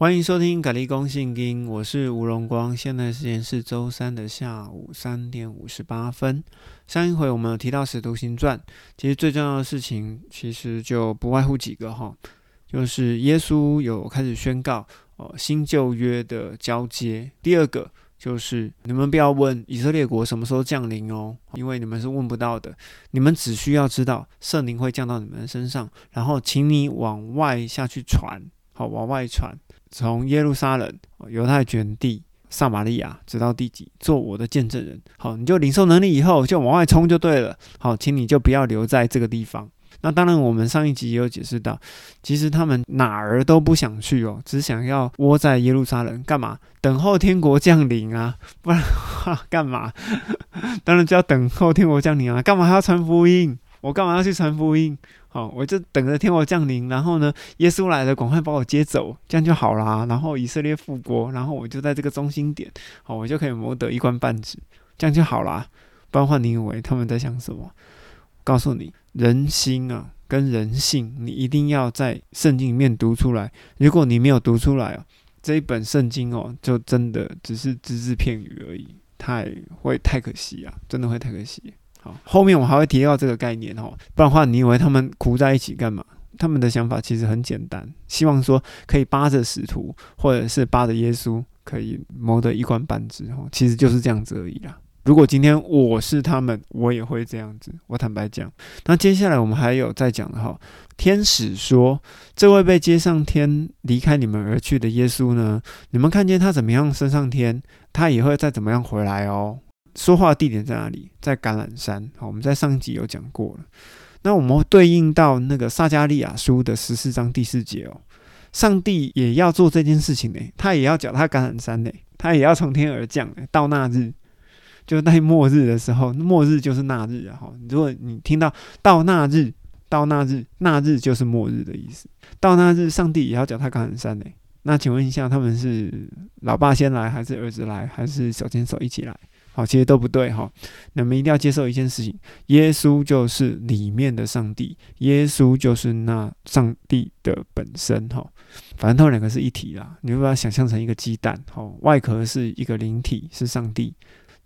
欢迎收听《咖喱公信经》，我是吴荣光。现在时间是周三的下午三点五十八分。上一回我们有提到《使徒行传》，其实最重要的事情其实就不外乎几个哈，就是耶稣有开始宣告哦新旧约的交接。第二个就是你们不要问以色列国什么时候降临哦，因为你们是问不到的。你们只需要知道圣灵会降到你们的身上，然后请你往外下去传，好往外传。从耶路撒冷、犹太卷地、撒玛利亚，直到地极，做我的见证人。好，你就领受能力以后，就往外冲就对了。好，请你就不要留在这个地方。那当然，我们上一集也有解释到，其实他们哪儿都不想去哦，只想要窝在耶路撒冷，干嘛？等候天国降临啊！不然话干嘛？当然就要等候天国降临啊！干嘛还要传福音？我干嘛要去传福音？好，我就等着天国降临，然后呢，耶稣来了，赶快把我接走，这样就好啦。然后以色列复国，然后我就在这个中心点，好，我就可以谋得一官半职，这样就好啦。不然话，你以为他们在想什么？告诉你，人心啊，跟人性，你一定要在圣经里面读出来。如果你没有读出来哦，这一本圣经哦，就真的只是只字片语而已，太会太可惜啊，真的会太可惜。好，后面我还会提到这个概念哦，不然的话，你以为他们苦在一起干嘛？他们的想法其实很简单，希望说可以扒着使徒，或者是扒着耶稣，可以谋得一官半职哦，其实就是这样子而已啦。如果今天我是他们，我也会这样子。我坦白讲，那接下来我们还有在讲的哈，天使说，这位被接上天、离开你们而去的耶稣呢，你们看见他怎么样升上天，他也会再怎么样回来哦。说话地点在哪里？在橄榄山。好，我们在上一集有讲过了。那我们对应到那个撒加利亚书的十四章第四节哦，上帝也要做这件事情呢，他也要脚踏橄榄山呢，他也要从天而降。到那日，就在末日的时候，末日就是那日啊。哈，如果你听到到那日，到那日，那日就是末日的意思。到那日，上帝也要脚踏橄榄山呢。那请问一下，他们是老爸先来，还是儿子来，还是手牵手一起来？好，其实都不对哈。你们一定要接受一件事情：耶稣就是里面的上帝，耶稣就是那上帝的本身哈。反正他们两个是一体啦，你会把它想象成一个鸡蛋，好，外壳是一个灵体是上帝，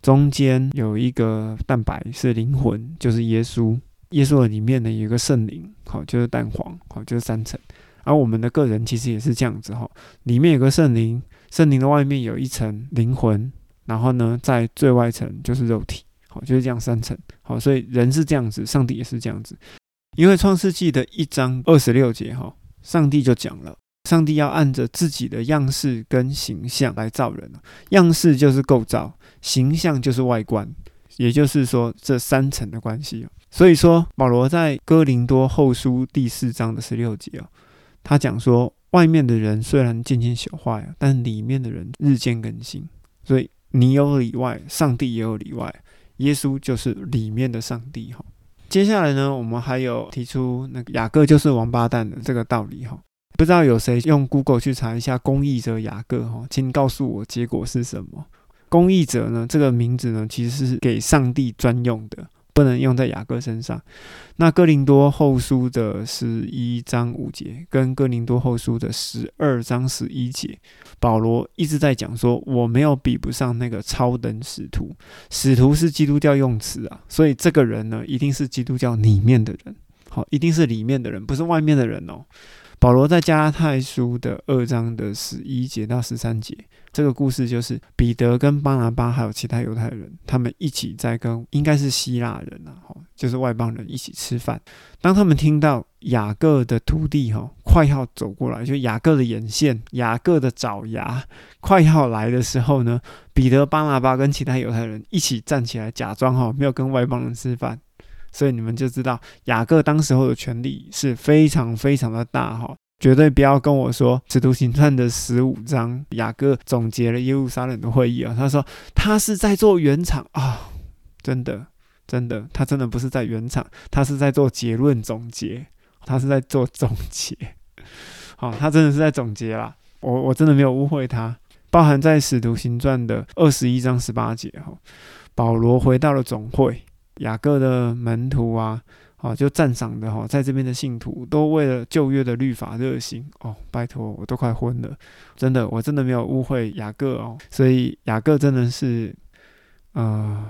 中间有一个蛋白是灵魂，就是耶稣。耶稣的里面呢有一个圣灵，好，就是蛋黄，好，就是三层。而我们的个人其实也是这样子哈，里面有个圣灵，圣灵的外面有一层灵魂。然后呢，在最外层就是肉体，好，就是这样三层，好，所以人是这样子，上帝也是这样子。因为创世纪的一章二十六节，哈，上帝就讲了，上帝要按着自己的样式跟形象来造人样式就是构造，形象就是外观，也就是说这三层的关系所以说，保罗在哥林多后书第四章的十六节啊，他讲说，外面的人虽然渐渐朽坏啊，但里面的人日渐更新，所以。你有里外，上帝也有里外，耶稣就是里面的上帝哈。接下来呢，我们还有提出那个雅各就是王八蛋的这个道理哈。不知道有谁用 Google 去查一下公益者雅各哈，请告诉我结果是什么？公益者呢，这个名字呢，其实是给上帝专用的。不能用在雅各身上。那哥林多后书的十一章五节，跟哥林多后书的十二章十一节，保罗一直在讲说，我没有比不上那个超等使徒。使徒是基督教用词啊，所以这个人呢，一定是基督教里面的人，好，一定是里面的人，不是外面的人哦。保罗在加拉太书的二章的十一节到十三节。这个故事就是彼得跟巴拿巴还有其他犹太人，他们一起在跟应该是希腊人啊，哈，就是外邦人一起吃饭。当他们听到雅各的徒弟哈快要走过来，就雅各的眼线、雅各的爪牙快要来的时候呢，彼得、巴拿巴跟其他犹太人一起站起来，假装哈没有跟外邦人吃饭。所以你们就知道雅各当时候的权力是非常非常的大哈。绝对不要跟我说《使徒行传》的十五章，雅各总结了耶路撒冷的会议啊。他说他是在做圆场啊，真的，真的，他真的不是在圆场，他是在做结论总结，他是在做总结。好，他真的是在总结啦。我我真的没有误会他，包含在《使徒行传》的二十一章十八节哈，保罗回到了总会，雅各的门徒啊。好，就赞赏的哈，在这边的信徒都为了旧约的律法热心哦，拜托，我都快昏了，真的，我真的没有误会雅各哦，所以雅各真的是，呃，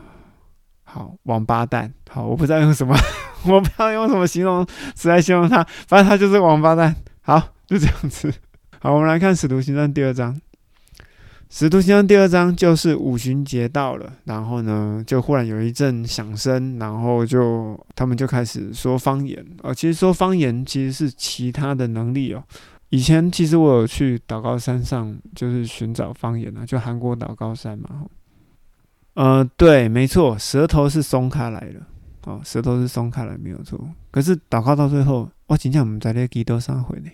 好王八蛋，好，我不知道用什么，我不知道用什么形容词来形容他，反正他就是王八蛋，好，就这样子，好，我们来看使徒行传第二章。使徒行传第二章就是五旬节到了，然后呢，就忽然有一阵响声，然后就他们就开始说方言。哦，其实说方言其实是其他的能力哦。以前其实我有去祷告山上，就是寻找方言啊，就韩国祷告山嘛。呃，对，没错，舌头是松开来了，哦，舌头是松开来，没有错。可是祷告到最后，我今天我们在那基督上回呢，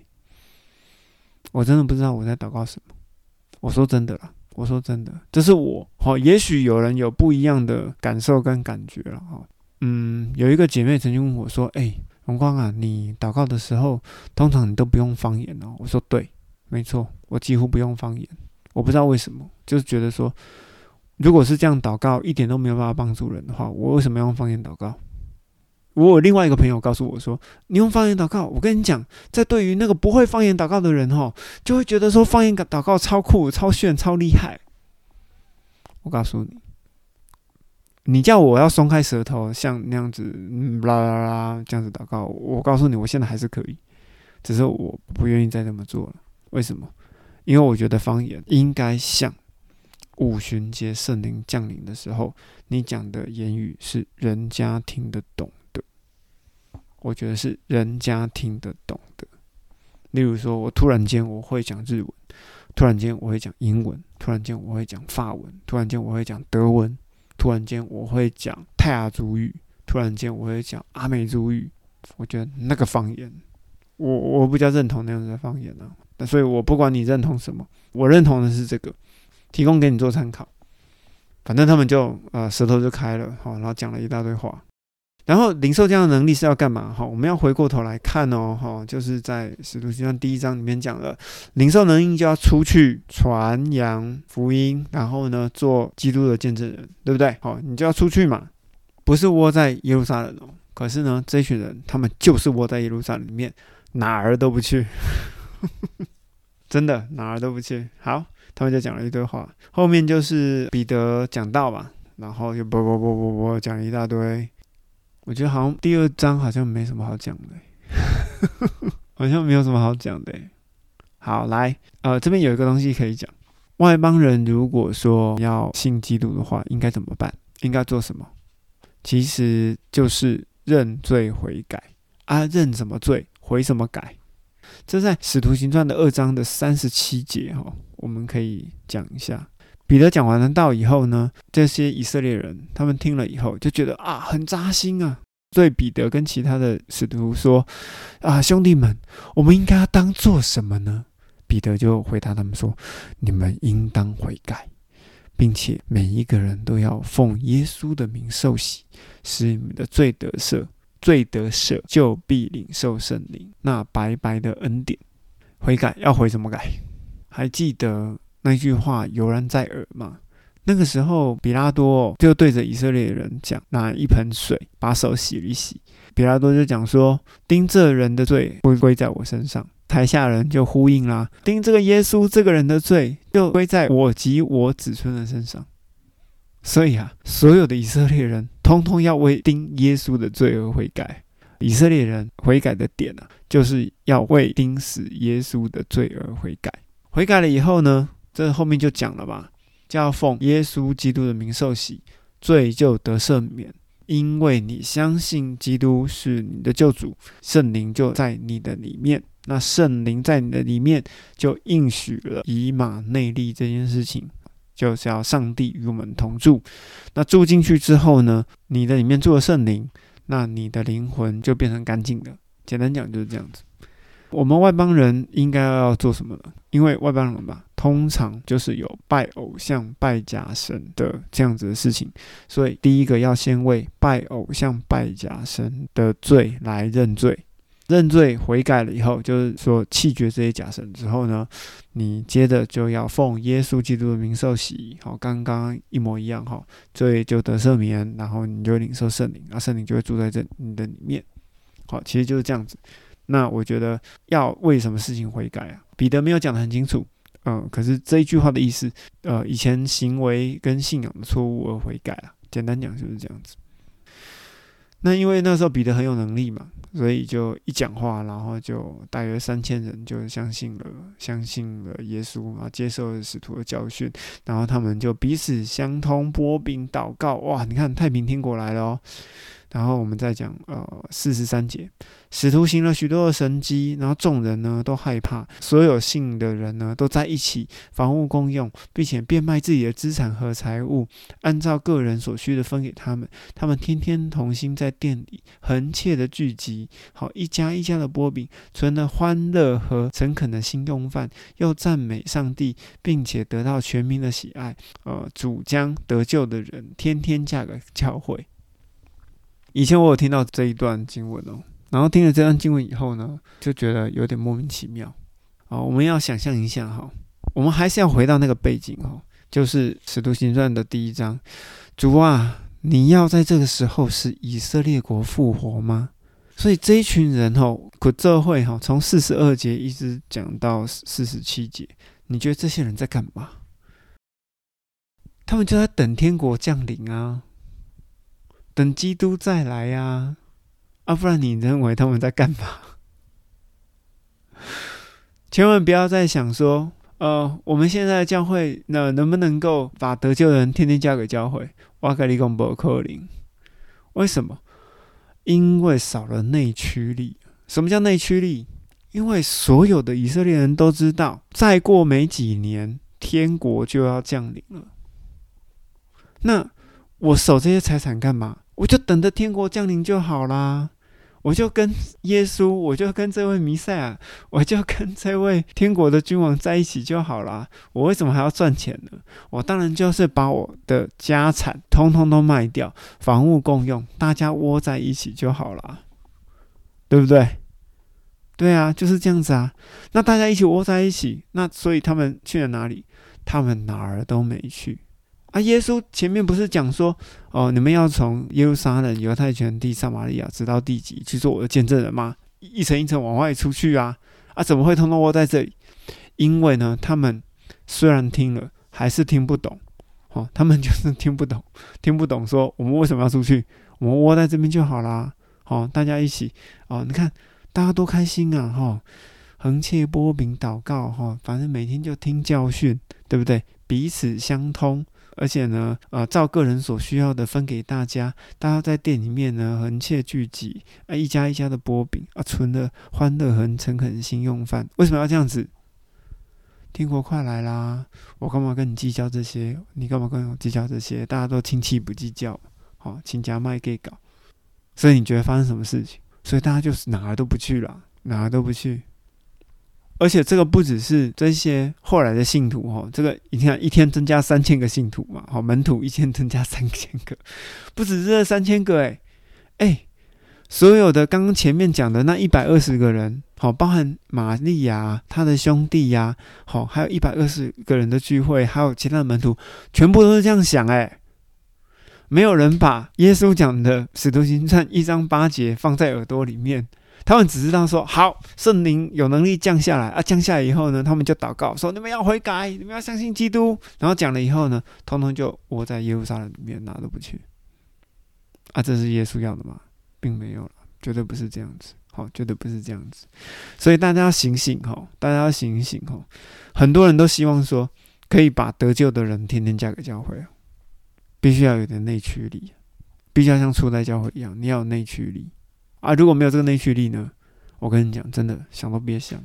我真的不知道我在祷告什么。我说真的啦，我说真的，这是我好，也许有人有不一样的感受跟感觉了哈。嗯，有一个姐妹曾经问我说：“哎，荣光啊，你祷告的时候，通常你都不用方言哦？”我说：“对，没错，我几乎不用方言。我不知道为什么，就是觉得说，如果是这样祷告，一点都没有办法帮助人的话，我为什么要用方言祷告？”我有另外一个朋友告诉我说：“你用方言祷告，我跟你讲，在对于那个不会方言祷告的人哈，就会觉得说方言祷告超酷、超炫、超厉害。”我告诉你，你叫我要松开舌头，像那样子啦啦啦这样子祷告，我告诉你，我现在还是可以，只是我不愿意再这么做了。为什么？因为我觉得方言应该像五旬节圣灵降临的时候，你讲的言语是人家听得懂。我觉得是人家听得懂的。例如说，我突然间我会讲日文，突然间我会讲英文，突然间我会讲法文，突然间我会讲德文，突然间我会讲泰雅族语，突然间我会讲阿美族语。我觉得那个方言，我我比较认同那样的方言啊。那所以我不管你认同什么，我认同的是这个，提供给你做参考。反正他们就呃舌头就开了，好，然后讲了一大堆话。然后零售这样的能力是要干嘛？哈，我们要回过头来看哦，哈，就是在使徒行传第一章里面讲了，零售能力就要出去传扬福音，然后呢做基督的见证人，对不对？好，你就要出去嘛，不是窝在耶路撒冷。可是呢，这群人他们就是窝在耶路撒冷里面，哪儿都不去，真的哪儿都不去。好，他们就讲了一堆话，后面就是彼得讲道嘛，然后就啵啵啵啵啵讲一大堆。我觉得好像第二章好像没什么好讲的，好像没有什么好讲的。好，来，呃，这边有一个东西可以讲。外邦人如果说要信基督的话，应该怎么办？应该做什么？其实就是认罪悔改啊！认什么罪？悔什么改？这在使徒行传的二章的三十七节哈，我们可以讲一下。彼得讲完了道以后呢，这些以色列人他们听了以后就觉得啊很扎心啊，对彼得跟其他的使徒说啊兄弟们，我们应该要当做什么呢？彼得就回答他们说：你们应当悔改，并且每一个人都要奉耶稣的名受洗，使你们的罪得赦，罪得赦就必领受圣灵，那白白的恩典。悔改要悔怎么改？还记得？那句话犹然在耳嘛。那个时候，比拉多就对着以色列人讲：“拿一盆水，把手洗一洗。”比拉多就讲说：“盯这人的罪不归在我身上。”台下人就呼应啦：“盯这个耶稣这个人的罪，就归在我及我子孙的身上。”所以啊，所有的以色列人通通要为盯耶稣的罪而悔改。以色列人悔改的点啊，就是要为盯死耶稣的罪而悔改。悔改了以后呢？这后面就讲了吧，叫奉耶稣基督的名受洗，罪就得赦免，因为你相信基督是你的救主，圣灵就在你的里面。那圣灵在你的里面，就应许了以马内利这件事情，就是要上帝与我们同住。那住进去之后呢，你的里面住了圣灵，那你的灵魂就变成干净的。简单讲就是这样子。我们外邦人应该要做什么呢？因为外邦人吧，通常就是有拜偶像、拜假神的这样子的事情，所以第一个要先为拜偶像、拜假神的罪来认罪，认罪悔改了以后，就是说弃绝这些假神之后呢，你接着就要奉耶稣基督的名受洗，好，刚刚一模一样哈，罪就得赦免，然后你就领受圣灵，那，圣灵就会住在这你的里面。好，其实就是这样子。那我觉得要为什么事情悔改啊？彼得没有讲得很清楚，嗯，可是这一句话的意思，呃，以前行为跟信仰的错误而悔改啊。简单讲就是这样子。那因为那时候彼得很有能力嘛，所以就一讲话，然后就大约三千人就相信了，相信了耶稣啊，接受了使徒的教训，然后他们就彼此相通，波饼祷告，哇，你看太平天国来了哦。然后我们再讲，呃，四十三节，使徒行了许多的神迹，然后众人呢都害怕，所有信的人呢都在一起，房屋共用，并且变卖自己的资产和财物，按照个人所需的分给他们。他们天天同心在店里，恒切的聚集，好一家一家的波饼，存了欢乐和诚恳的心用饭，又赞美上帝，并且得到全民的喜爱。呃，主将得救的人天天嫁给教会。以前我有听到这一段经文哦，然后听了这段经文以后呢，就觉得有点莫名其妙啊。我们要想象一下哈，我们还是要回到那个背景哦，就是《使徒行传》的第一章。主啊，你要在这个时候使以色列国复活吗？所以这一群人哦，可这会哈，从四十二节一直讲到四十七节，你觉得这些人在干嘛？他们就在等天国降临啊。等基督再来呀，啊，不然你认为他们在干嘛？千万不要再想说，呃，我们现在教会那能不能够把得救人天天交给教会？瓦格利贡伯克林，为什么？因为少了内驱力。什么叫内驱力？因为所有的以色列人都知道，再过没几年，天国就要降临了。那。我守这些财产干嘛？我就等着天国降临就好啦。我就跟耶稣，我就跟这位弥赛亚，我就跟这位天国的君王在一起就好啦。我为什么还要赚钱呢？我当然就是把我的家产通通都卖掉，房屋共用，大家窝在一起就好了，对不对？对啊，就是这样子啊。那大家一起窝在一起，那所以他们去了哪里？他们哪儿都没去。啊，耶稣前面不是讲说，哦，你们要从耶路撒冷、犹太全地、撒玛利亚，直到地极去做我的见证人吗？一层一层往外出去啊！啊，怎么会通通窝在这里？因为呢，他们虽然听了，还是听不懂。哦，他们就是听不懂，听不懂说我们为什么要出去？我们窝在这边就好啦。好，大家一起哦，你看大家多开心啊！哈，横切波饼祷告哈，反正每天就听教训，对不对？彼此相通。而且呢，呃，照个人所需要的分给大家，大家在店里面呢，横切聚集，啊，一家一家的波饼，啊，存了欢乐很诚恳心用饭。为什么要这样子？天国快来啦！我干嘛跟你计较这些？你干嘛跟我计较这些？大家都亲戚不计较，好，亲家卖给搞。所以你觉得发生什么事情？所以大家就是哪儿都不去了，哪儿都不去。而且这个不只是这些后来的信徒哈，这个你看一天增加三千个信徒嘛，好门徒一天增加三千个，不止这三千个哎哎，所有的刚刚前面讲的那一百二十个人，好包含玛利亚他的兄弟呀，好还有一百二十个人的聚会，还有其他的门徒，全部都是这样想哎，没有人把耶稣讲的使徒行传一章八节放在耳朵里面。他们只知道说好，圣灵有能力降下来啊！降下来以后呢，他们就祷告说：“你们要悔改，你们要相信基督。”然后讲了以后呢，通通就窝在耶路撒冷里面，哪都不去。啊，这是耶稣要的吗？并没有了，绝对不是这样子。好，绝对不是这样子。所以大家要醒醒哈，大家要醒醒哈。很多人都希望说，可以把得救的人天天嫁给教会，必须要有点内驱力，必须要像初代教会一样，你要有内驱力。啊，如果没有这个内驱力呢？我跟你讲，真的想都别想，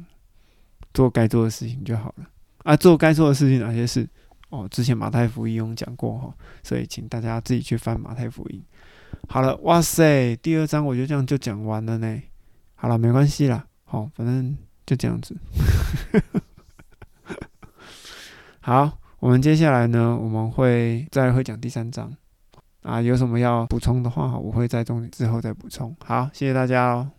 做该做的事情就好了。啊，做该做的事情哪些事？哦，之前马太福音有讲过哈，所以请大家自己去翻马太福音。好了，哇塞，第二章我就这样就讲完了呢。好了，没关系啦，好，反正就这样子。好，我们接下来呢，我们会再会讲第三章。啊，有什么要补充的话，我会在中之后再补充。好，谢谢大家哦。